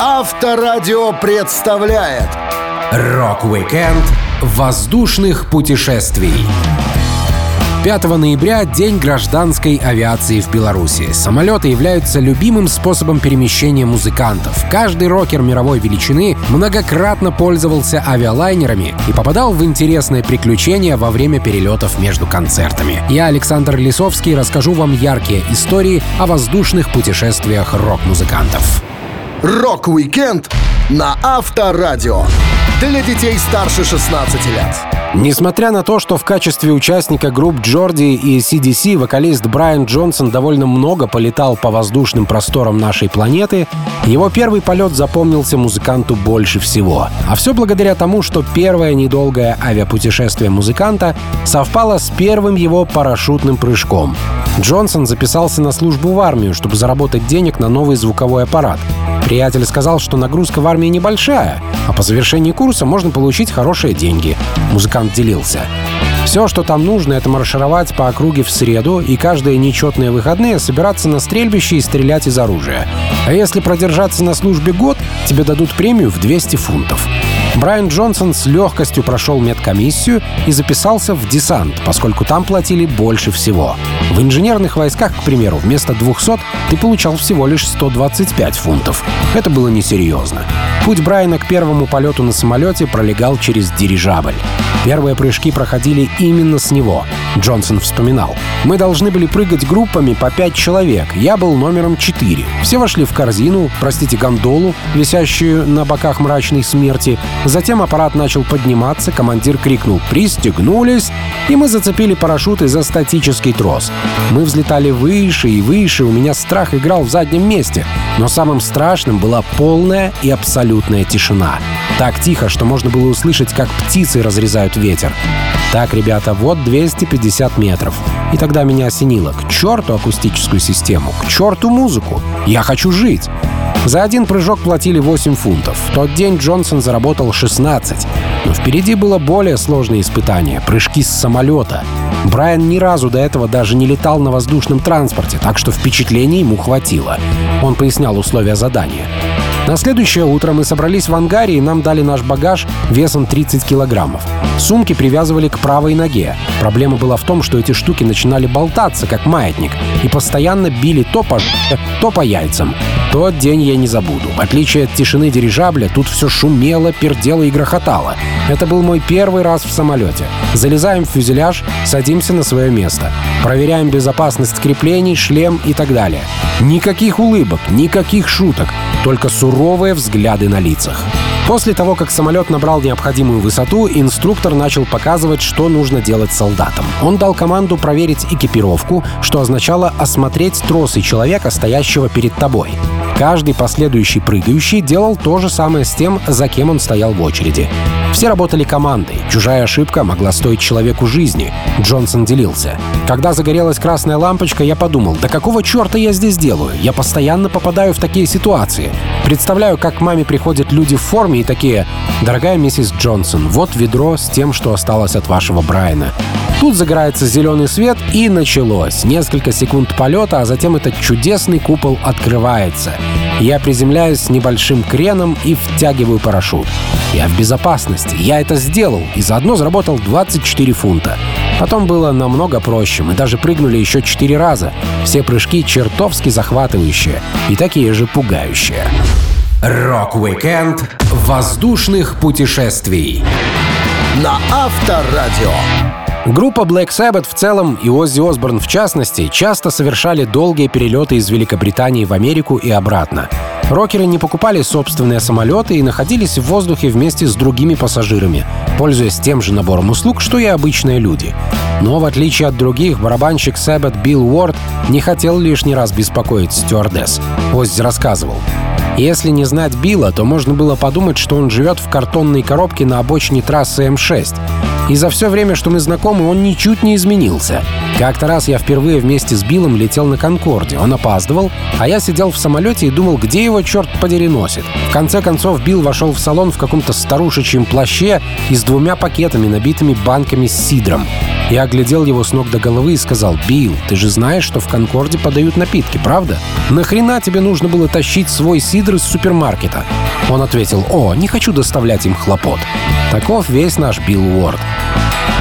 Авторадио представляет Рок-викенд воздушных путешествий. 5 ноября — День гражданской авиации в Беларуси. Самолеты являются любимым способом перемещения музыкантов. Каждый рокер мировой величины многократно пользовался авиалайнерами и попадал в интересные приключения во время перелетов между концертами. Я, Александр Лисовский, расскажу вам яркие истории о воздушных путешествиях рок-музыкантов. Рок-викенд на Авторадио. Для детей старше 16 лет. Несмотря на то, что в качестве участника групп Geordie и AC/DC вокалист Брайан Джонсон довольно много полетал по воздушным просторам нашей планеты, его первый полет запомнился музыканту больше всего. А все благодаря тому, что первое недолгое авиапутешествие музыканта совпало с первым его парашютным прыжком. Джонсон записался на службу в армию, чтобы заработать денег на новый звуковой аппарат. Приятель сказал, что нагрузка в армии небольшая, а по завершении курса можно получить хорошие деньги. Музыкант делился. Все, что там нужно, это маршировать по округе в среду и каждые нечетные выходные собираться на стрельбище и стрелять из оружия. А если продержаться на службе год, тебе дадут премию в 200 фунтов. Брайан Джонсон с легкостью прошел медкомиссию и записался в десант, поскольку там платили больше всего. В инженерных войсках, к примеру, вместо 200 ты получал всего лишь 125 фунтов. Это было несерьезно. Путь Брайана к первому полету на самолете пролегал через дирижабль. Первые прыжки проходили именно с него. Джонсон вспоминал. «Мы должны были прыгать группами по пять человек. Я был номером четыре. Все вошли в корзину, простите, гондолу, висящую на боках мрачной смерти. Затем аппарат начал подниматься, командир крикнул «Пристегнулись!» и мы зацепили парашюты за статический трос. Мы взлетали выше и выше, у меня страх играл в заднем месте. Но самым страшным была полная и абсолютная тишина. Так тихо, что можно было услышать, как птицы разрезают ветер. Так, ребята, вот 250 метров. И тогда меня осенило. К черту акустическую систему, к черту музыку. Я хочу жить. За один прыжок платили 8 фунтов. В тот день Джонсон заработал 16. Но впереди было более сложное испытание — прыжки с самолета. Брайан ни разу до этого даже не летал на воздушном транспорте, так что впечатлений ему хватило. Он пояснял условия задания. На следующее утро мы собрались в ангаре и нам дали наш багаж весом 30 килограммов. Сумки привязывали к правой ноге. Проблема была в том, что эти штуки начинали болтаться, как маятник, и постоянно били то по то по яйцам. Тот день я не забуду. В отличие от тишины дирижабля, тут все шумело, пердело и грохотало. Это был мой первый раз в самолете. Залезаем в фюзеляж, садимся на свое место. Проверяем безопасность креплений, шлем и так далее. Никаких улыбок, никаких шуток, только суровые взгляды на лицах. После того, как самолет набрал необходимую высоту, инструктор начал показывать, что нужно делать солдатам. Он дал команду проверить экипировку, что означало осмотреть тросы человека, стоящего перед тобой. Каждый последующий прыгающий делал то же самое с тем, за кем он стоял в очереди. Все работали командой. Чужая ошибка могла стоить человеку жизни. Джонсон делился. Когда загорелась красная лампочка, я подумал, да какого черта я здесь делаю? Я постоянно попадаю в такие ситуации. Представляю, как к маме приходят люди в форме и такие, дорогая миссис Джонсон, вот ведро с тем, что осталось от вашего Брайана. Тут загорается зеленый свет и началось. Несколько секунд полета, а затем этот чудесный купол открывается. Я приземляюсь с небольшим креном и втягиваю парашют. Я в безопасности. Я это сделал и заодно заработал 24 фунта. Потом было намного проще. Мы даже прыгнули еще четыре раза. Все прыжки чертовски захватывающие и такие же пугающие. Рок-викенд воздушных путешествий на Авторадио. Группа Black Sabbath в целом и Оззи Осборн в частности часто совершали долгие перелеты из Великобритании в Америку и обратно. Рокеры не покупали собственные самолеты и находились в воздухе вместе с другими пассажирами, пользуясь тем же набором услуг, что и обычные люди. Но в отличие от других, барабанщик Sabbath Билл Уорд не хотел лишний раз беспокоить стюардесс. Оззи рассказывал. Если не знать Билла, то можно было подумать, что он живет в картонной коробке на обочине трассы М6. И за все время, что мы знакомы, он ничуть не изменился. Как-то раз я впервые вместе с Биллом летел на Конкорде. Он опаздывал, а я сидел в самолете и думал, где его, черт подери, носит. В конце концов, Билл вошел в салон в каком-то старушечьем плаще и с двумя пакетами, набитыми банками с сидром. Я оглядел его с ног до головы и сказал, «Билл, ты же знаешь, что в Конкорде подают напитки, правда? Нахрена тебе нужно было тащить свой сидр из супермаркета?» Он ответил, «О, не хочу доставлять им хлопот». Таков весь наш Билл Уорд.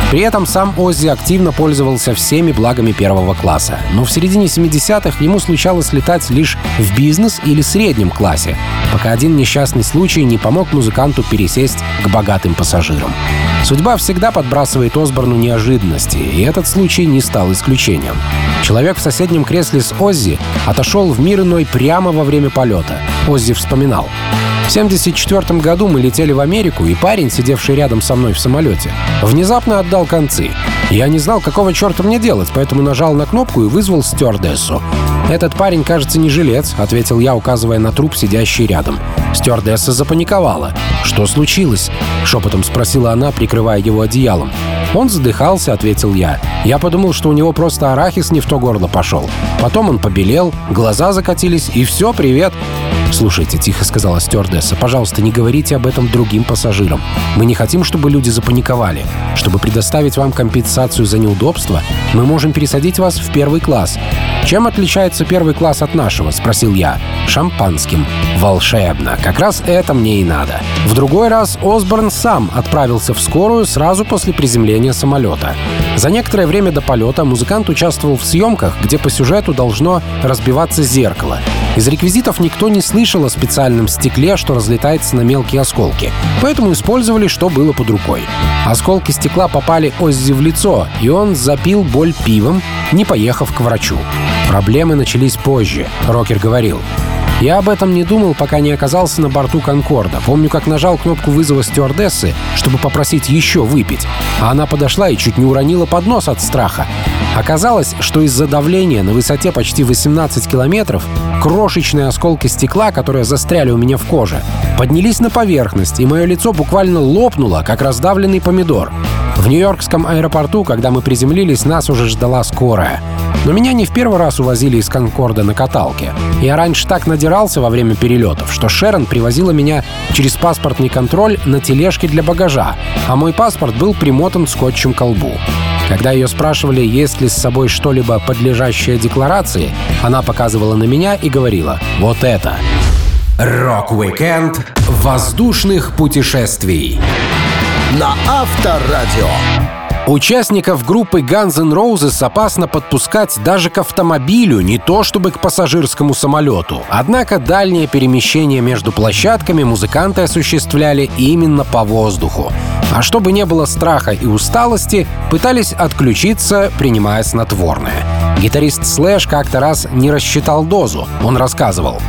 При этом сам Оззи активно пользовался всеми благами первого класса. Но в середине 70-х ему случалось летать лишь в бизнес или среднем классе, пока один несчастный случай не помог музыканту пересесть к богатым пассажирам. Судьба всегда подбрасывает Осборну неожиданности, и этот случай не стал исключением. Человек в соседнем кресле с Оззи отошел в мир иной прямо во время полета. Оззи вспоминал. В 1974 году мы летели в Америку, и парень, сидевший рядом со мной в самолете, внезапно отдал концы. Я не знал, какого черта мне делать, поэтому нажал на кнопку и вызвал стюардессу. «Этот парень, кажется, не жилец», — ответил я, указывая на труп, сидящий рядом. Стюардесса запаниковала. «Что случилось?» — шепотом спросила она, прикрывая его одеялом. Он задыхался, ответил я. Я подумал, что у него просто арахис не в то горло пошел. Потом он побелел, глаза закатились, и все, привет. «Слушайте», — тихо сказала стюардесса, — «пожалуйста, не говорите об этом другим пассажирам. Мы не хотим, чтобы люди запаниковали. Чтобы предоставить вам компенсацию за неудобства, мы можем пересадить вас в первый класс. Чем отличается первый класс от нашего?» — спросил я. «Шампанским». «Волшебно. Как раз это мне и надо». В другой раз Осборн сам отправился в скорую сразу после приземления самолета. За некоторое время до полета музыкант участвовал в съемках, где по сюжету должно разбиваться зеркало. Из реквизитов никто не слышал о специальном стекле, что разлетается на мелкие осколки. Поэтому использовали, что было под рукой. Осколки стекла попали Оззи в лицо, и он запил боль пивом, не поехав к врачу. Проблемы начались позже, Рокер говорил. Я об этом не думал, пока не оказался на борту «Конкорда». Помню, как нажал кнопку вызова стюардессы, чтобы попросить еще выпить. А она подошла и чуть не уронила поднос от страха. Оказалось, что из-за давления на высоте почти 18 километров крошечные осколки стекла, которые застряли у меня в коже, поднялись на поверхность, и мое лицо буквально лопнуло, как раздавленный помидор. В Нью-Йоркском аэропорту, когда мы приземлились, нас уже ждала скорая. Но меня не в первый раз увозили из Конкорда на каталке. Я раньше так надирался во время перелетов, что Шерон привозила меня через паспортный контроль на тележке для багажа, а мой паспорт был примотан скотчем к колбу. Когда ее спрашивали, есть ли с собой что-либо подлежащее декларации, она показывала на меня и говорила «Вот это». Рок-викенд воздушных путешествий на Авторадио. Участников группы Guns N' Roses опасно подпускать даже к автомобилю, не то чтобы к пассажирскому самолету. Однако дальнее перемещение между площадками музыканты осуществляли именно по воздуху. А чтобы не было страха и усталости, пытались отключиться, принимая снотворное. Гитарист Слэш как-то раз не рассчитал дозу. Он рассказывал.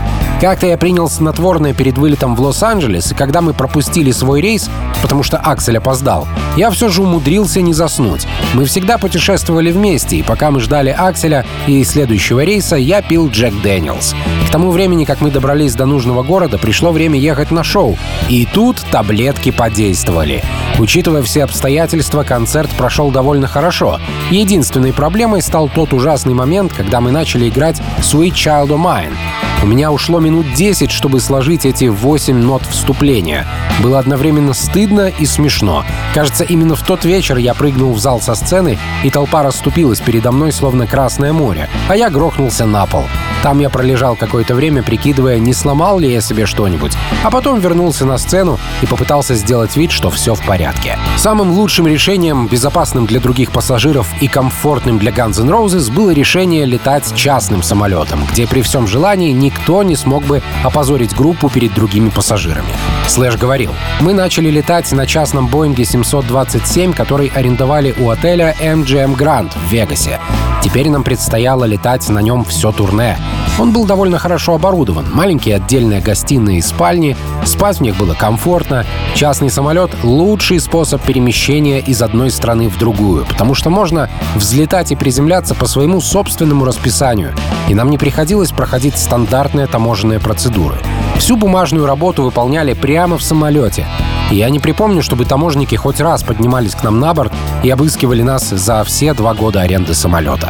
Как-то я принял снотворное перед вылетом в Лос-Анджелес, и когда мы пропустили свой рейс, потому что Аксель опоздал, я все же умудрился не заснуть. Мы всегда путешествовали вместе, и пока мы ждали Акселя и следующего рейса, я пил Jack Daniel's. К тому времени, как мы добрались до нужного города, пришло время ехать на шоу. И тут таблетки подействовали. Учитывая все обстоятельства, концерт прошел довольно хорошо. Единственной проблемой стал тот ужасный момент, когда мы начали играть «Sweet Child of Mine». У меня ушло минут 10, чтобы сложить эти 8 нот вступления. Было одновременно стыдно и смешно. Кажется, именно в тот вечер я прыгнул в зал со сцены, и толпа расступилась передо мной, словно Красное море, а я грохнулся на пол. Там я пролежал какое-то время, прикидывая, не сломал ли я себе что-нибудь, а потом вернулся на сцену и попытался сделать вид, что все в порядке. Самым лучшим решением, безопасным для других пассажиров и комфортным для Guns N' Roses было решение летать частным самолетом, где при всем желании никто не смог бы опозорить группу перед другими пассажирами. Слэш говорил, мы начали летать на частном Боинге 727, который арендовали у отеля MGM Grand в Вегасе. Теперь нам предстояло летать на нем все турне. Он был довольно хорошо оборудован. Маленькие отдельные гостиные и спальни. Спать в них было комфортно. Частный самолет — лучший способ перемещения из одной страны в другую, потому что можно взлетать и приземляться по своему собственному расписанию, и нам не приходилось проходить стандартные таможенные процедуры. Всю бумажную работу выполняли прямо в самолете. И я не припомню, чтобы таможники хоть раз поднимались к нам на борт и обыскивали нас за все два года аренды самолета.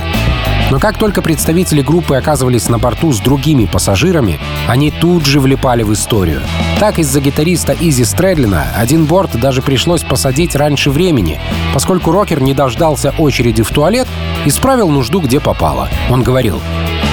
Но как только представители группы оказывались на борту с другими пассажирами, они тут же влипали в историю. Так из-за гитариста Изи Стрэдлина один борт даже пришлось посадить раньше времени, поскольку рокер не дождался очереди в туалет и справил нужду где попало. Он говорил,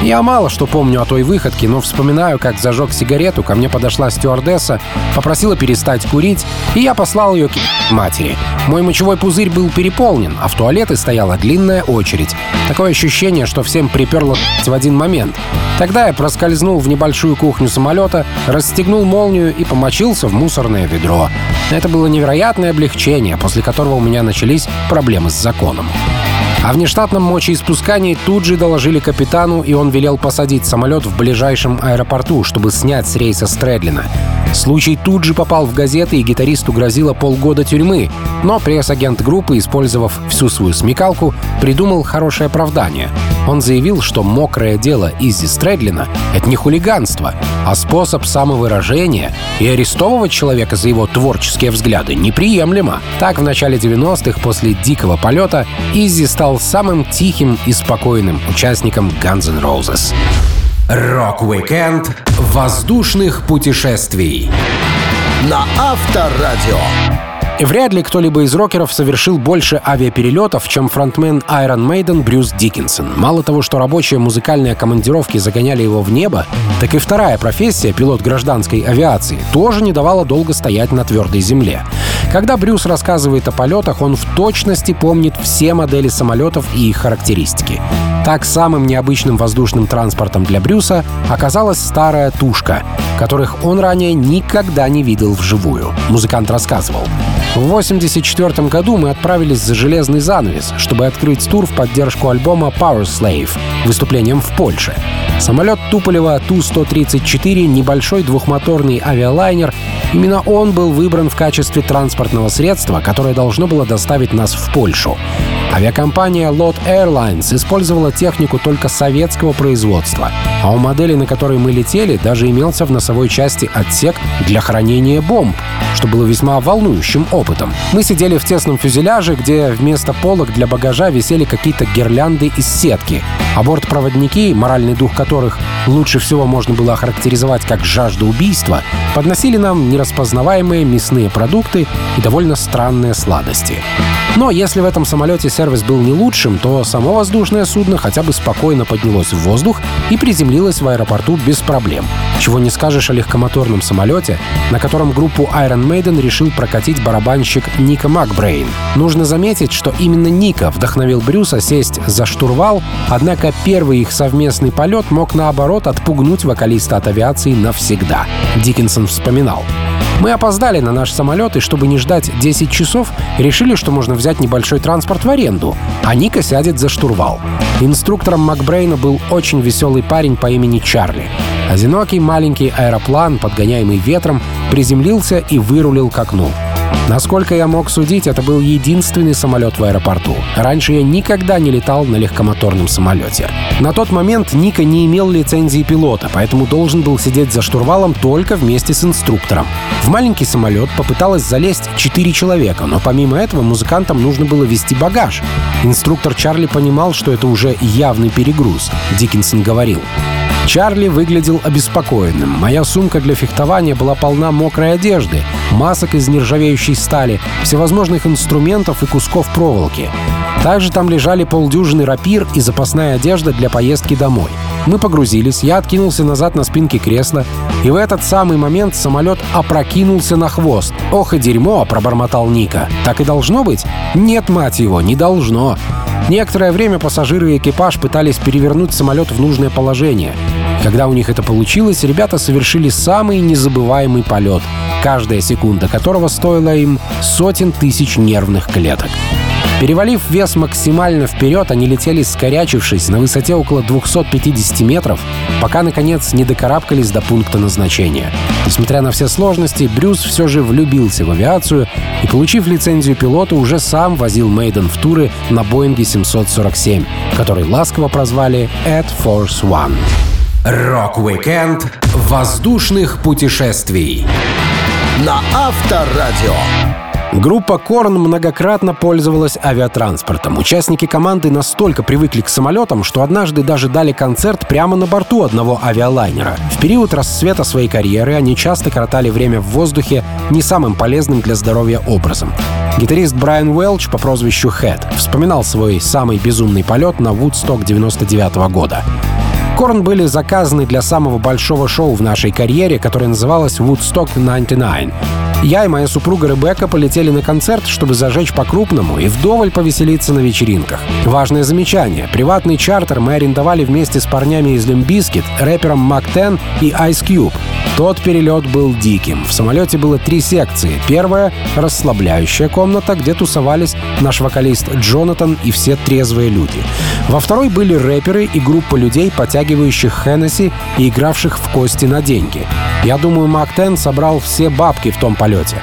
я мало что помню о той выходке, но вспоминаю, как зажег сигарету, ко мне подошла стюардесса, попросила перестать курить, и я послал ее к матери. Мой мочевой пузырь был переполнен, а в туалеты стояла длинная очередь. Такое ощущение, что всем приперло в один момент. Тогда я проскользнул в небольшую кухню самолета, расстегнул молнию и помочился в мусорное ведро. Это было невероятное облегчение, после которого у меня начались проблемы с законом. О внештатном мочеиспускании тут же доложили капитану, и он велел посадить самолет в ближайшем аэропорту, чтобы снять с рейса Стрэдлина. Случай тут же попал в газеты, и гитаристу грозило полгода тюрьмы. Но пресс-агент группы, использовав всю свою смекалку, придумал хорошее оправдание. Он заявил, что мокрое дело Изи Стрэдлина — это не хулиганство, а способ самовыражения, и арестовывать человека за его творческие взгляды неприемлемо. Так, в начале 90-х, после дикого полета, Изи стал самым тихим и спокойным участником Guns N' Roses. Рок-викенд воздушных путешествий. На Авторадио. Вряд ли кто-либо из рокеров совершил больше авиаперелетов, чем фронтмен Iron Maiden Брюс Диккенсон. Мало того, что рабочие музыкальные командировки загоняли его в небо, так и вторая профессия, пилот гражданской авиации, тоже не давала долго стоять на твердой земле. Когда Брюс рассказывает о полетах, он в точности помнит все модели самолетов и их характеристики. Так, самым необычным воздушным транспортом для Брюса оказалась старая тушка, которых он ранее никогда не видел вживую. Музыкант рассказывал. В 1984 году мы отправились за железный занавес, чтобы открыть тур в поддержку альбома Power Slave выступлением в Польше. Самолет Туполева Ту-134 — небольшой двухмоторный авиалайнер. Именно он был выбран в качестве транспортного средства, которое должно было доставить нас в Польшу. Авиакомпания Lot Airlines использовала технику только советского производства, а у модели, на которой мы летели, даже имелся в носовой части отсек для хранения бомб, что было весьма волнующим опытом. Мы сидели в тесном фюзеляже, где вместо полок для багажа висели какие-то гирлянды из сетки, а бортпроводники, моральный дух которых лучше всего можно было охарактеризовать как жажда убийства, подносили нам нераспознаваемые мясные продукты и довольно странные сладости. Но если в этом самолете сервис был не лучшим, то само воздушное судно хотя бы спокойно поднялось в воздух и приземлилось в аэропорту без проблем. Чего не скажешь о легкомоторном самолете, на котором группу Iron Maiden решил прокатить барабанщик Ника Макбрейн. Нужно заметить, что именно Ника вдохновил Брюса сесть за штурвал, однако первый их совместный полет мог наоборот отпугнуть вокалиста от авиации навсегда. Диккенсон вспоминал. Мы опоздали на наш самолет, и чтобы не ждать 10 часов, решили, что можно взять небольшой транспорт в аренду, а Ника сядет за штурвал. Инструктором Макбрейна был очень веселый парень по имени Чарли. Одинокий маленький аэроплан, подгоняемый ветром, приземлился и вырулил к окну. Насколько я мог судить, это был единственный самолет в аэропорту. Раньше я никогда не летал на легкомоторном самолете. На тот момент Ника не имел лицензии пилота, поэтому должен был сидеть за штурвалом только вместе с инструктором. В маленький самолет попыталось залезть 4 человека, но помимо этого музыкантам нужно было вести багаж. Инструктор Чарли понимал, что это уже явный перегруз. Диккенсон говорил. Чарли выглядел обеспокоенным. Моя сумка для фехтования была полна мокрой одежды, масок из нержавеющей стали, всевозможных инструментов и кусков проволоки. Также там лежали полдюжины рапир и запасная одежда для поездки домой. Мы погрузились, я откинулся назад на спинке кресла, и в этот самый момент самолет опрокинулся на хвост. «Ох и дерьмо!» — пробормотал Ника. «Так и должно быть?» «Нет, мать его, не должно!» Некоторое время пассажиры и экипаж пытались перевернуть самолет в нужное положение. Когда у них это получилось, ребята совершили самый незабываемый полет, каждая секунда которого стоила им сотен тысяч нервных клеток. Перевалив вес максимально вперед, они летели скорячившись на высоте около 250 метров, пока, наконец, не докарабкались до пункта назначения. Несмотря на все сложности, Брюс все же влюбился в авиацию и, получив лицензию пилота, уже сам возил Maiden в туры на Боинге 747, который ласково прозвали Air Force One. Рок-викенд воздушных путешествий на Авторадио. Группа Корн многократно пользовалась авиатранспортом. Участники команды настолько привыкли к самолетам, что однажды даже дали концерт прямо на борту одного авиалайнера. В период расцвета своей карьеры они часто коротали время в воздухе не самым полезным для здоровья образом. Гитарист Брайан Уэлч по прозвищу Хэт вспоминал свой самый безумный полет на Вудсток 99 года. Корн были заказаны для самого большого шоу в нашей карьере, которое называлось Woodstock 99. Я и моя супруга Ребекка полетели на концерт, чтобы зажечь по-крупному и вдоволь повеселиться на вечеринках. Важное замечание. Приватный чартер мы арендовали вместе с парнями из Limp Bizkit, рэпером Mack 10 и Ice Cube. Тот перелет был диким. В самолете было три секции. Первая — расслабляющая комната, где тусовались наш вокалист Джонатан и все трезвые люди. Во второй были рэперы и группа людей, потягивающих Hennessy и игравших в кости на деньги. Я думаю, Мак Тен собрал все бабки в том полете.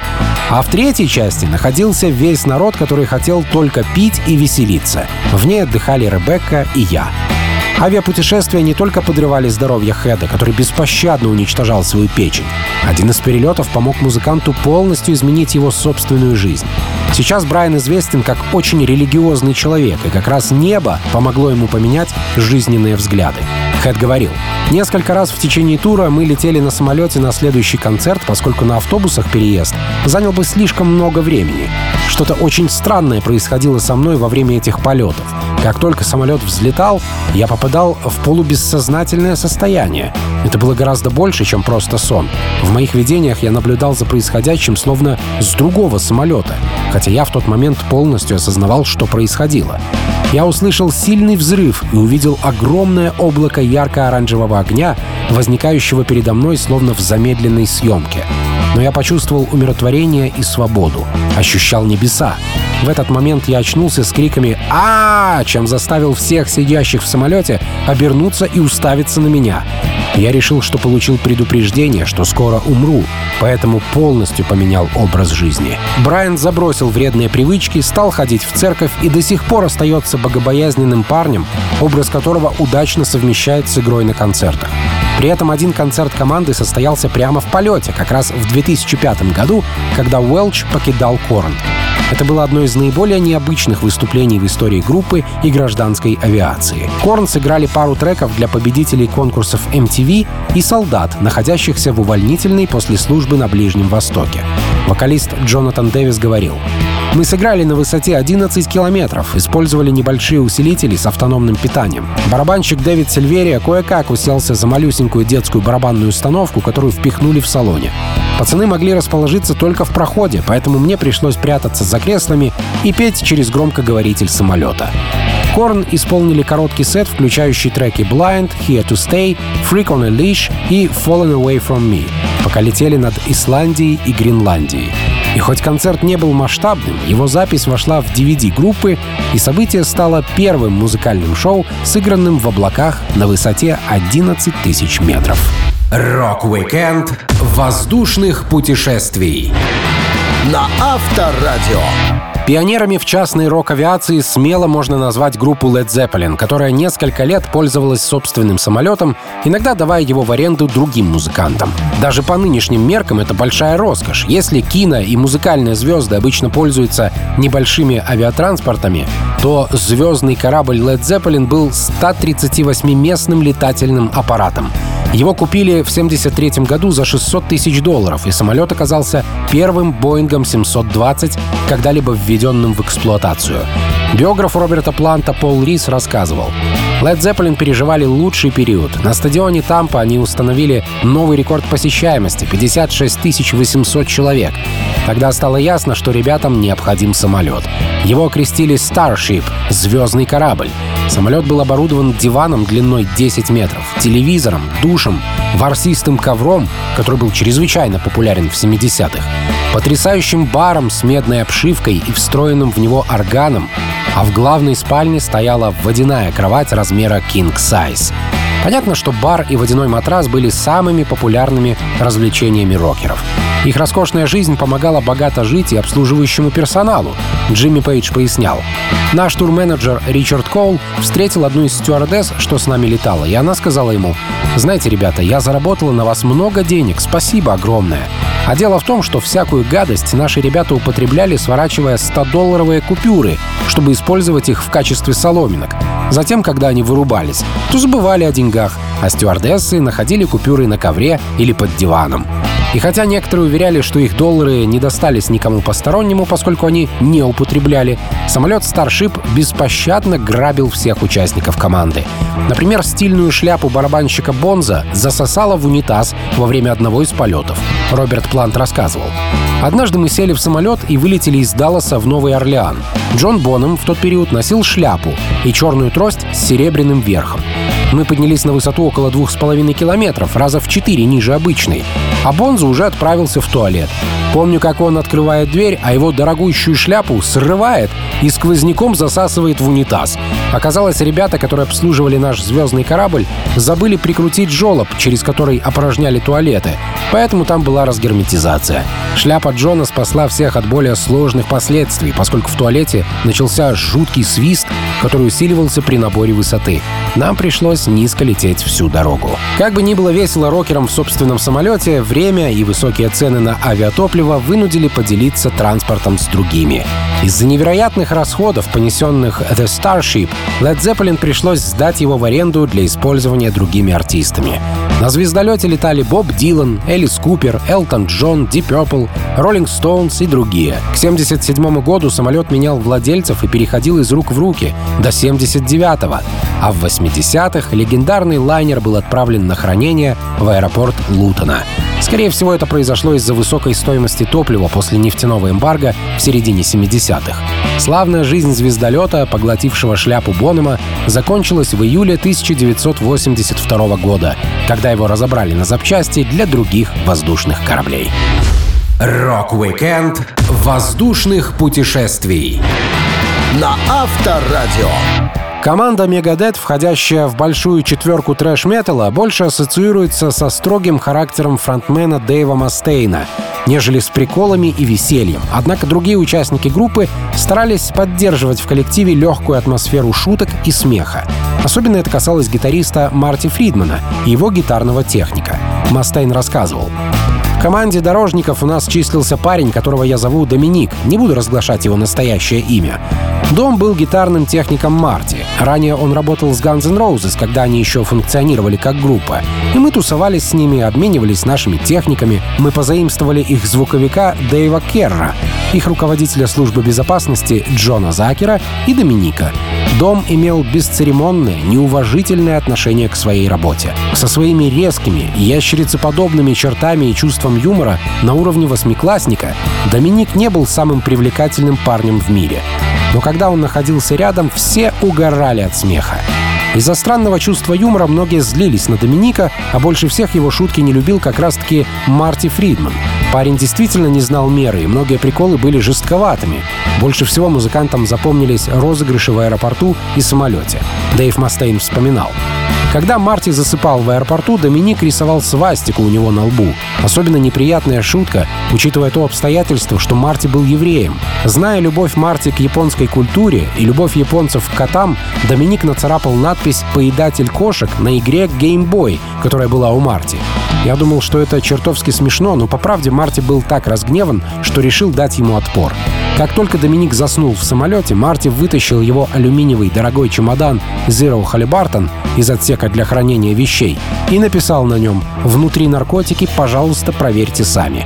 А в третьей части находился весь народ, который хотел только пить и веселиться. В ней отдыхали Ребекка и я. Авиапутешествия не только подрывали здоровье Хеда, который беспощадно уничтожал свою печень. Один из перелетов помог музыканту полностью изменить его собственную жизнь. Сейчас Брайан известен как очень религиозный человек, и как раз небо помогло ему поменять жизненные взгляды. Хэт говорил, «Несколько раз в течение тура мы летели на самолете на следующий концерт, поскольку на автобусах переезд занял бы слишком много времени. Что-то очень странное происходило со мной во время этих полетов. Как только самолет взлетал, я попадал в полубессознательное состояние. Это было гораздо больше, чем просто сон. В моих видениях я наблюдал за происходящим словно с другого самолета, хотя я в тот момент полностью осознавал, что происходило. Я услышал сильный взрыв и увидел огромное облако ярко-оранжевого огня, возникающего передо мной словно в замедленной съемке. Но я почувствовал умиротворение и свободу, ощущал небеса. В этот момент я очнулся с криками а, чем заставил всех сидящих в самолете обернуться и уставиться на меня. Я решил, что получил предупреждение, что скоро умру, поэтому полностью поменял образ жизни. Брайан забросил вредные привычки, стал ходить в церковь и до сих пор остается богобоязненным парнем, образ которого удачно совмещает с игрой на концертах. При этом один концерт команды состоялся прямо в полете, как раз в 2005 году, когда Уэлч покидал Корн. Это было одно из наиболее необычных выступлений в истории группы и гражданской авиации. Корн сыграли пару треков для победителей конкурсов MTV и солдат, находящихся в увольнительной после службы на Ближнем Востоке. Вокалист Джонатан Дэвис говорил, мы сыграли на высоте 11 километров, использовали небольшие усилители с автономным питанием. Барабанщик Дэвид Сильверия кое-как уселся за малюсенькую детскую барабанную установку, которую впихнули в салоне. Пацаны могли расположиться только в проходе, поэтому мне пришлось прятаться за креслами и петь через громкоговоритель самолета. Корн исполнили короткий сет, включающий треки Blind, Here to Stay, Freak on a Leash и Fallen Away from Me, пока летели над Исландией и Гренландией. И хоть концерт не был масштабным, его запись вошла в DVD группы, и событие стало первым музыкальным шоу, сыгранным в облаках на высоте 11 тысяч метров. Рок-викенд воздушных путешествий на Авторадио. Пионерами в частной рок-авиации смело можно назвать группу Led Zeppelin, которая несколько лет пользовалась собственным самолетом, иногда давая его в аренду другим музыкантам. Даже по нынешним меркам это большая роскошь. Если кино и музыкальные звезды обычно пользуются небольшими авиатранспортами, то звездный корабль Led Zeppelin был 138-местным летательным аппаратом. Его купили в 1973 году за 600 тысяч долларов, и самолет оказался первым Боингом 720, когда-либо введенным в эксплуатацию. Биограф Роберта Планта Пол Рис рассказывал. Led Zeppelin переживали лучший период. На стадионе Тампа они установили новый рекорд посещаемости — 56 800 человек. Тогда стало ясно, что ребятам необходим самолет. Его окрестили Starship — «Звездный корабль». Самолет был оборудован диваном длиной 10 метров, телевизором, душем, ворсистым ковром, который был чрезвычайно популярен в 70-х, потрясающим баром с медной обшивкой и встроенным в него органом, а в главной спальне стояла водяная кровать размера king size. Понятно, что бар и водяной матрас были самыми популярными развлечениями рокеров. Их роскошная жизнь помогала богато жить и обслуживающему персоналу. Джимми Пейдж пояснял. Наш турменеджер Ричард Коул встретил одну из стюардесс, что с нами летала, и она сказала ему, «Знаете, ребята, я заработала на вас много денег, спасибо огромное. А дело в том, что всякую гадость наши ребята употребляли, сворачивая 100-долларовые купюры, чтобы использовать их в качестве соломинок. Затем, когда они вырубались, то забывали о деньгах, а стюардессы находили купюры на ковре или под диваном. И хотя некоторые уверяли, что их доллары не достались никому постороннему, поскольку они не употребляли, самолет Starship беспощадно грабил всех участников команды. Например, стильную шляпу барабанщика Бонза засосало в унитаз во время одного из полетов. Роберт Плант рассказывал. Однажды мы сели в самолет и вылетели из Далласа в Новый Орлеан. Джон Боннем в тот период носил шляпу и черную трость с серебряным верхом. Мы поднялись на высоту около двух с половиной километров, раза в четыре ниже обычной. А Бонзо уже отправился в туалет. Помню, как он открывает дверь, а его дорогущую шляпу срывает и сквозняком засасывает в унитаз. Оказалось, ребята, которые обслуживали наш звездный корабль, забыли прикрутить жолоб, через который опорожняли туалеты. Поэтому там была разгерметизация. Шляпа Джона спасла всех от более сложных последствий, поскольку в туалете начался жуткий свист, который усиливался при наборе высоты. Нам пришлось низко лететь всю дорогу. Как бы ни было весело рокерам в собственном самолете, время и высокие цены на авиатопливо вынудили поделиться транспортом с другими. Из-за невероятных расходов, понесенных The Starship, Led Zeppelin пришлось сдать его в аренду для использования другими артистами. На звездолете летали Боб Дилан, Элис Купер, Элтон Джон, Deep Purple, Rolling Stones и другие. К 1977 году самолет менял владельцев и переходил из рук в руки до 79-го, а в 80-х легендарный лайнер был отправлен на хранение в аэропорт Лутона. Скорее всего, это произошло из-за высокой стоимости топлива после нефтяного эмбарго в середине 70-х. Славная жизнь звездолета, поглотившего шляпу Бонема, закончилась в июле 1982 года, когда его разобрали на запчасти для других воздушных кораблей. Рок-викенд воздушных путешествий. На Авторадио. Команда Megadeth, входящая в большую четверку трэш-металла, больше ассоциируется со строгим характером фронтмена Дэйва Мастейна, нежели с приколами и весельем. Однако другие участники группы старались поддерживать в коллективе легкую атмосферу шуток и смеха. Особенно это касалось гитариста Марти Фридмана и его гитарного техника. Мастейн рассказывал. В команде дорожников у нас числился парень, которого я зову Доминик. Не буду разглашать его настоящее имя. Дом был гитарным техником Марти. Ранее он работал с Guns N' Roses, когда они еще функционировали как группа. И мы тусовались с ними, обменивались нашими техниками. Мы позаимствовали их звуковика Дэйва Керра, их руководителя службы безопасности Джона Закера и Доминика. Дом имел бесцеремонное, неуважительное отношение к своей работе. Со своими резкими, ящерицеподобными чертами и чувством юмора на уровне восьмиклассника Доминик не был самым привлекательным парнем в мире. Но когда он находился рядом, все угорали от смеха. Из-за странного чувства юмора многие злились на Доминика, а больше всех его шутки не любил как раз-таки Марти Фридман. Парень действительно не знал меры, и многие приколы были жестковатыми. Больше всего музыкантам запомнились розыгрыши в аэропорту и самолете. Дэйв Мастейн вспоминал. Когда Марти засыпал в аэропорту, Доминик рисовал свастику у него на лбу. Особенно неприятная шутка, учитывая то обстоятельство, что Марти был евреем. Зная любовь Марти к японской культуре и любовь японцев к котам, Доминик нацарапал надпись «Поедатель кошек» на игре Game Boy, которая была у Марти. Я думал, что это чертовски смешно, но по правде Марти был так разгневан, что решил дать ему отпор. Как только Доминик заснул в самолете, Марти вытащил его алюминиевый дорогой чемодан Zero Halliburton из отсека для хранения вещей и написал на нем «Внутри наркотики, пожалуйста, проверьте сами».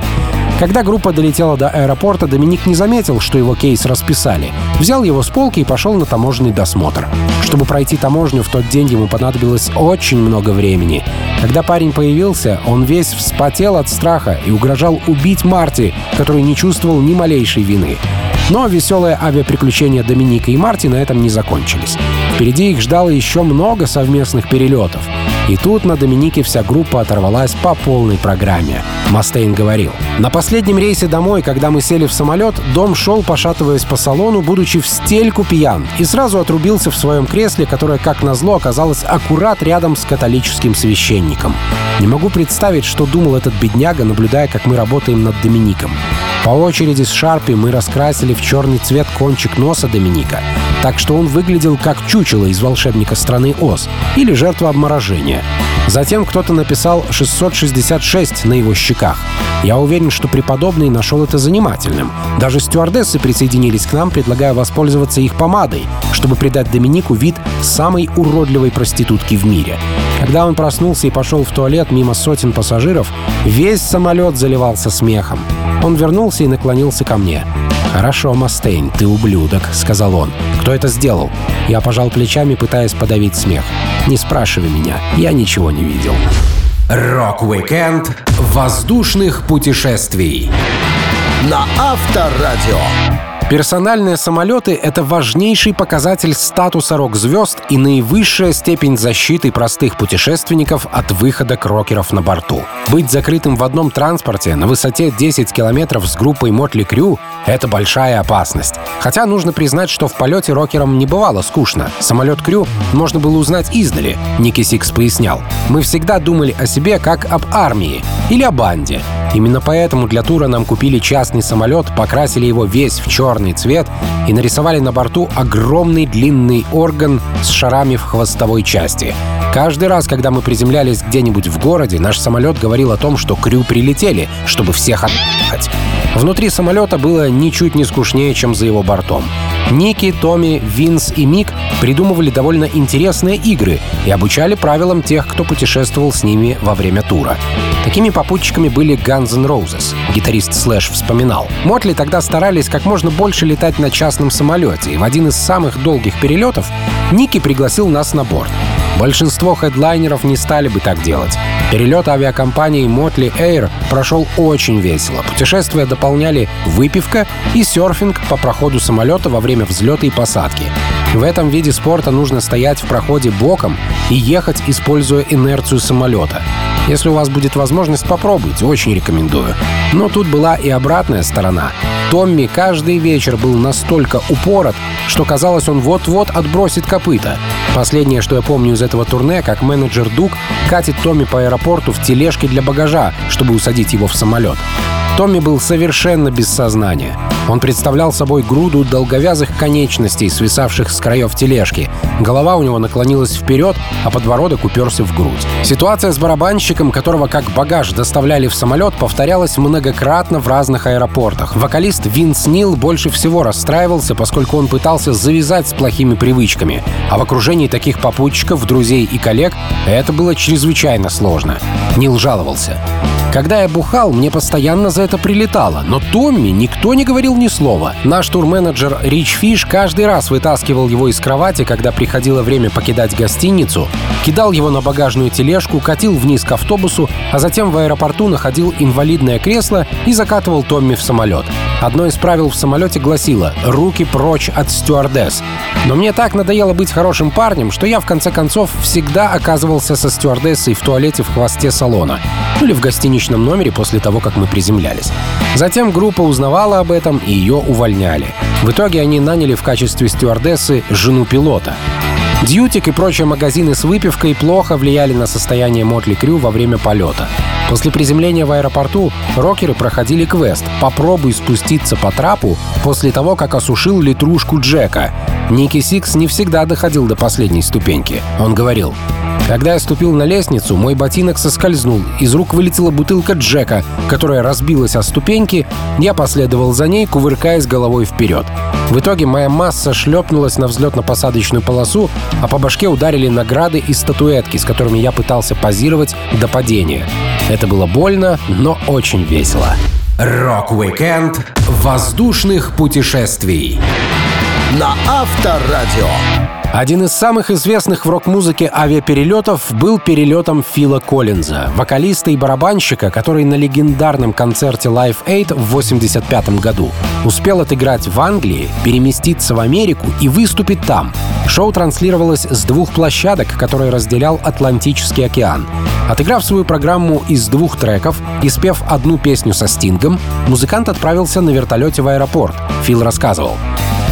Когда группа долетела до аэропорта, Доминик не заметил, что его кейс расписали. Взял его с полки и пошел на таможенный досмотр. Чтобы пройти таможню, в тот день ему понадобилось очень много времени. Когда парень появился, он весь вспотел от страха и угрожал убить Марти, который не чувствовал ни малейшей вины. Но веселые авиаприключения Доминика и Марти на этом не закончились. Впереди их ждало еще много совместных перелетов. И тут на Доминике вся группа оторвалась по полной программе. Мастейн говорил. На последнем рейсе домой, когда мы сели в самолет, Дом шел, пошатываясь по салону, будучи в стельку пьян, и сразу отрубился в своем кресле, которое, как назло, оказалось аккурат рядом с католическим священником. Не могу представить, что думал этот бедняга, наблюдая, как мы работаем над Домиником. По очереди с Шарпи мы раскрасили в черный цвет кончик носа Доминика, так что он выглядел как чучело из волшебника страны Оз или жертва обморожения. Затем кто-то написал 666 на его щеках. Я уверен, что преподобный нашел это занимательным. Даже стюардессы присоединились к нам, предлагая воспользоваться их помадой, чтобы придать Доминику вид самой уродливой проститутки в мире. Когда он проснулся и пошел в туалет мимо сотен пассажиров, весь самолет заливался смехом. Он вернулся и наклонился ко мне. «Хорошо, Мастейн, ты ублюдок», — сказал он. «Кто это сделал?» Я пожал плечами, пытаясь подавить смех. «Не спрашивай меня, я ничего не видел». Рок-викенд воздушных путешествий. На Авторадио. Персональные самолеты — это важнейший показатель статуса рок-звезд и наивысшая степень защиты простых путешественников от выходок рокеров на борту. Быть закрытым в одном транспорте на высоте 10 километров с группой Mötley Crüe — это большая опасность. Хотя нужно признать, что в полете рокерам не бывало скучно. Самолет Crüe можно было узнать издали, Ники Сикс пояснял. Мы всегда думали о себе как об армии или о банде. Именно поэтому для тура нам купили частный самолет, покрасили его весь в черный черный цвет и нарисовали на борту огромный длинный орган с шарами в хвостовой части. Каждый раз, когда мы приземлялись где-нибудь в городе, наш самолет говорил о том, что крю прилетели, чтобы всех отъехать. Внутри самолета было ничуть не скучнее, чем за его бортом. Ники, Томми, Винс и Мик придумывали довольно интересные игры и обучали правилам тех, кто путешествовал с ними во время тура. Такими попутчиками были Guns N' Roses, гитарист Слэш вспоминал. Мотли тогда старались как можно больше летать на частном самолете, и в один из самых долгих перелетов Ники пригласил нас на борт. Большинство хедлайнеров не стали бы так делать. Перелет авиакомпании Motley Air прошел очень весело. Путешествия дополняли выпивка и серфинг по проходу самолета во время взлета и посадки. В этом виде спорта нужно стоять в проходе боком и ехать, используя инерцию самолета. Если у вас будет возможность, попробуйте, очень рекомендую. Но тут была и обратная сторона. Томми каждый вечер был настолько упорот, что казалось, он вот-вот отбросит копыта. Последнее, что я помню из этого турне, как менеджер Дуг катит Томми по аэропорту в тележке для багажа, чтобы усадить его в самолет. Томми был совершенно без сознания. Он представлял собой груду долговязых конечностей, свисавших с краев тележки. Голова у него наклонилась вперед, а подбородок уперся в грудь. Ситуация с барабанщиком, которого как багаж доставляли в самолет, повторялась многократно в разных аэропортах. Вокалист Винс Нил больше всего расстраивался, поскольку он пытался завязать с плохими привычками. А в окружении таких попутчиков, друзей и коллег это было чрезвычайно сложно. Нил жаловался. Когда я бухал, мне постоянно за это прилетало, но Томми никто не говорил ни слова. Наш турменеджер Рич Фиш каждый раз вытаскивал его из кровати, когда приходило время покидать гостиницу, кидал его на багажную тележку, катил вниз к автобусу, а затем в аэропорту находил инвалидное кресло и закатывал Томми в самолет. Одно из правил в самолете гласило «руки прочь от стюардесс». Но мне так надоело быть хорошим парнем, что я в конце концов всегда оказывался со стюардессой в туалете в хвосте салона или в гостиничном номере после того, как мы приземлялись. Затем группа узнавала об этом и ее увольняли. В итоге они наняли в качестве стюардессы жену пилота. Дьютик и прочие магазины с выпивкой плохо влияли на состояние Mötley Crüe во время полета. После приземления в аэропорту рокеры проходили квест «Попробуй спуститься по трапу после того, как осушил литрушку Джека». Ники Сикс не всегда доходил до последней ступеньки. Он говорил, когда я ступил на лестницу, мой ботинок соскользнул, из рук вылетела бутылка Джека, которая разбилась о ступеньки, я последовал за ней, кувыркаясь головой вперед. В итоге моя масса шлепнулась на взлетно-посадочную полосу, а по башке ударили награды и статуэтки, с которыми я пытался позировать до падения. Это было больно, но очень весело. Рок-викенд воздушных путешествий. На Авторадио. Один из самых известных в рок-музыке авиаперелетов был перелетом Фила Коллинза, вокалиста и барабанщика, который на легендарном концерте Live 8 в 1985 году успел отыграть в Англии, переместиться в Америку и выступить там. Шоу транслировалось с двух площадок, которые разделял Атлантический океан. Отыграв свою программу из двух треков и спев одну песню со Стингом, музыкант отправился на вертолете в аэропорт. Фил рассказывал.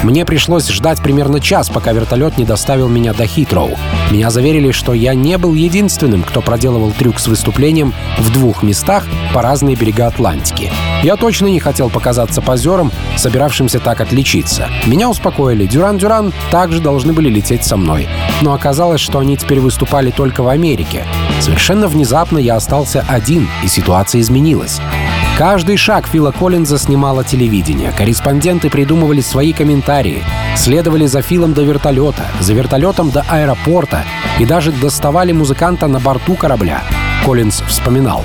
Мне пришлось ждать примерно час, пока вертолет не доставил меня до Хитроу. Меня заверили, что я не был единственным, кто проделывал трюк с выступлением в двух местах по разные берега Атлантики. Я точно не хотел показаться позером, собиравшимся так отличиться. Меня успокоили. Дюран-Дюран также должны были лететь со мной. Но оказалось, что они теперь выступали только в Америке. Совершенно внезапно я остался один, и ситуация изменилась. Каждый шаг Фила Коллинза снимало телевидение. Корреспонденты придумывали свои комментарии, следовали за Филом до вертолета, за вертолетом до аэропорта и даже доставали музыканта на борту корабля. Коллинз вспоминал.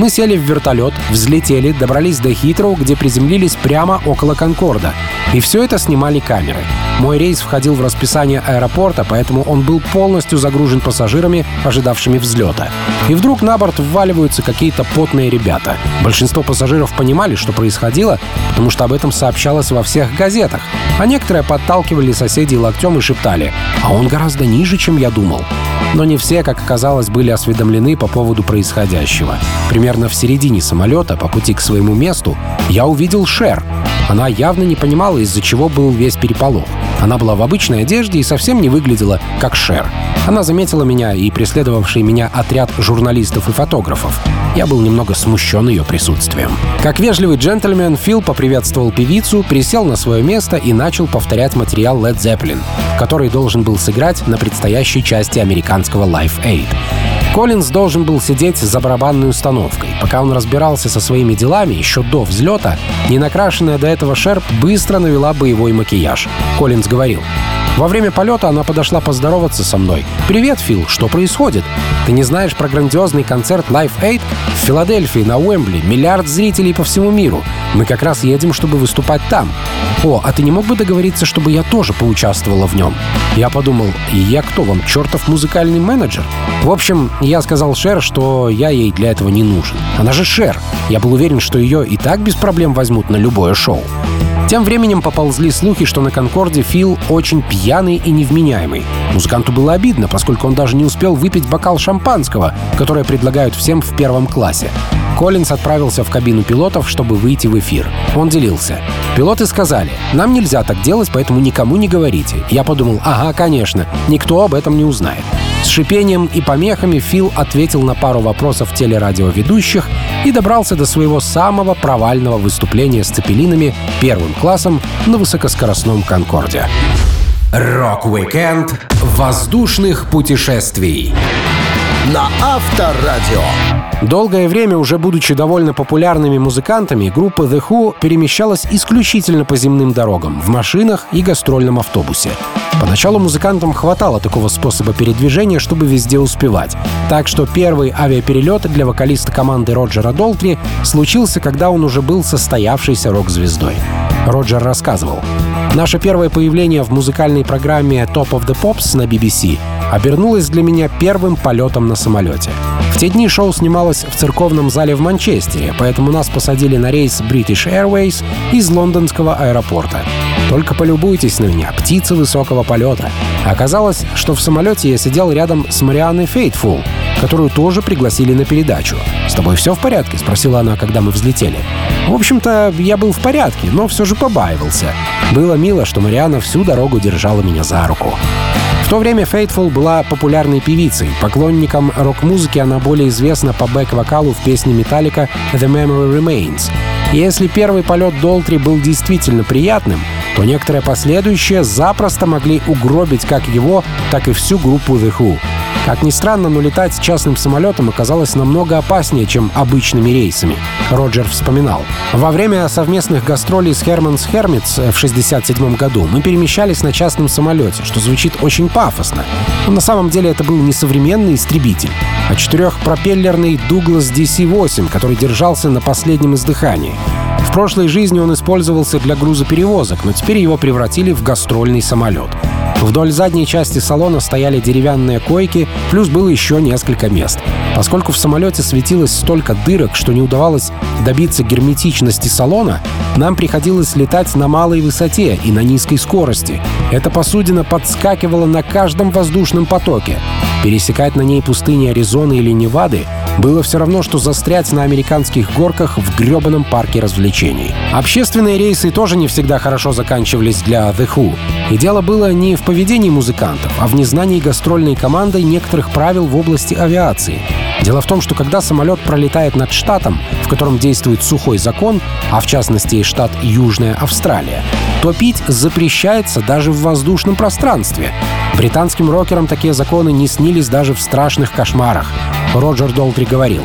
Мы сели в вертолет, взлетели, добрались до Хитроу, где приземлились прямо около Конкорда. И все это снимали камеры. Мой рейс входил в расписание аэропорта, поэтому он был полностью загружен пассажирами, ожидавшими взлета. И вдруг на борт вваливаются какие-то потные ребята. Большинство пассажиров понимали, что происходило, потому что об этом сообщалось во всех газетах. А некоторые подталкивали соседей локтем и шептали «А он гораздо ниже, чем я думал». Но не все, как оказалось, были осведомлены по поводу происходящего. Примерно в середине самолета, по пути к своему месту, я увидел Шер. Она явно не понимала, из-за чего был весь переполох. Она была в обычной одежде и совсем не выглядела как Шер. Она заметила меня и преследовавший меня отряд журналистов и фотографов. Я был немного смущен ее присутствием. Как вежливый джентльмен, Фил поприветствовал певицу, присел на свое место и начал повторять материал Led Zeppelin, который должен был сыграть на предстоящей части американского Live Aid. Коллинз должен был сидеть за барабанной установкой. Пока он разбирался со своими делами еще до взлета, ненакрашенная до этого Шерп быстро навела боевой макияж. Коллинз говорил, во время полета она подошла поздороваться со мной. «Привет, Фил, что происходит? Ты не знаешь про грандиозный концерт Live Aid в Филадельфии на Уэмбли? Миллиард зрителей по всему миру. Мы как раз едем, чтобы выступать там. О, а ты не мог бы договориться, чтобы я тоже поучаствовала в нем?» Я подумал, я кто вам, чертов музыкальный менеджер? В общем, я сказал Шер, что я ей для этого не нужен. Она же Шер. Я был уверен, что ее и так без проблем возьмут на любое шоу. Тем временем поползли слухи, что на Конкорде Фил очень пьяный и невменяемый. Музыканту было обидно, поскольку он даже не успел выпить бокал шампанского, которое предлагают всем в первом классе. Коллинз отправился в кабину пилотов, чтобы выйти в эфир. Он делился. Пилоты сказали, нам нельзя так делать, поэтому никому не говорите. Я подумал, ага, конечно, никто об этом не узнает. С шипением и помехами Фил ответил на пару вопросов телерадиоведущих и добрался до своего самого провального выступления с цепелинами первым классом на высокоскоростном «Конкорде». Рок-викенд воздушных путешествий на Авторадио. Долгое время, уже будучи довольно популярными музыкантами, группа The Who перемещалась исключительно по земным дорогам, в машинах и гастрольном автобусе. Поначалу музыкантам хватало такого способа передвижения, чтобы везде успевать. Так что первый авиаперелет для вокалиста команды Роджера Долтри случился, когда он уже был состоявшейся рок-звездой. Роджер рассказывал. Наше первое появление в музыкальной программе Top of the Pops на BBC обернулось для меня первым полетом на самолете. В те дни шоу снималось в церковном зале в Манчестере, поэтому нас посадили на рейс British Airways из лондонского аэропорта. Только полюбуйтесь на меня, птица высокого полета. Оказалось, что в самолете я сидел рядом с Марианной Фейтфул, которую тоже пригласили на передачу. «С тобой все в порядке?» — спросила она, когда мы взлетели. В общем-то, я был в порядке, но все же побаивался. Было мило, что Мариана всю дорогу держала меня за руку. То время Фейтфул была популярной певицей. Поклонникам рок-музыки она более известна по бэк-вокалу в песне Металлика «The Memory Remains». И если первый полет Долтри был действительно приятным, то некоторые последующие запросто могли угробить как его, так и всю группу The Who. Как ни странно, но летать частным самолетом оказалось намного опаснее, чем обычными рейсами. Роджер вспоминал. Во время совместных гастролей с Херманс Хермитс в 67 году мы перемещались на частном самолете, что звучит очень пафосно. Но на самом деле это был не современный истребитель, а четырехпропеллерный Douglas DC-8, который держался на последнем издыхании. В прошлой жизни он использовался для грузоперевозок, но теперь его превратили в гастрольный самолет. Вдоль задней части салона стояли деревянные койки, плюс было еще несколько мест. Поскольку в самолете светилось столько дырок, что не удавалось добиться герметичности салона, нам приходилось летать на малой высоте и на низкой скорости. Эта посудина подскакивала на каждом воздушном потоке. Пересекать на ней пустыни Аризоны или Невады было все равно, что застрять на американских горках в гребаном парке развлечений. Общественные рейсы тоже не всегда хорошо заканчивались для The Who. И дело было не в поведении музыкантов, а в незнании гастрольной командой некоторых правил в области авиации. Дело в том, что когда самолет пролетает над штатом, в котором действует сухой закон, а в частности штат Южная Австралия, то пить запрещается даже в воздушном пространстве. Британским рокерам такие законы не снились даже в страшных кошмарах. Роджер Долтри говорил,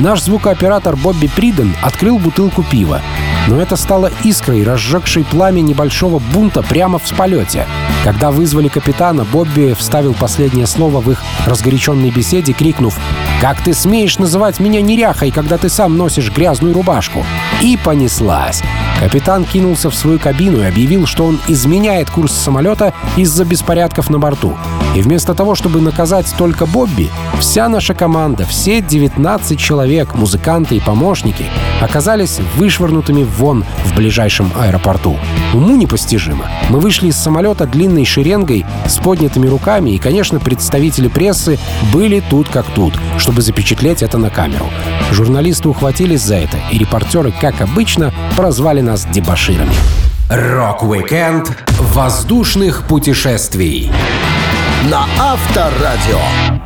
«Наш звукооператор Бобби Приден открыл бутылку пива, но это стало искрой, разжегшей пламя небольшого бунта прямо в полете. Когда вызвали капитана, Бобби вставил последнее слово в их разгоряченной беседе, крикнув «Как ты смеешь называть меня неряхой, когда ты сам носишь грязную рубашку?» И понеслась. Капитан кинулся в свою кабину и объявил, что он изменяет курс самолета из-за беспорядков на борту. И вместо того, чтобы наказать только Бобби, вся наша команда, все 19 человек, музыканты и помощники, оказались вышвырнутыми вон в ближайшем аэропорту. Уму непостижимо. Мы вышли из самолета длинной шеренгой с поднятыми руками, и, конечно, представители прессы были тут как тут, чтобы запечатлеть это на камеру. Журналисты ухватились за это, и репортеры, как обычно, прозвали нас дебоширами. Рок-викенд воздушных путешествий На Авторадио.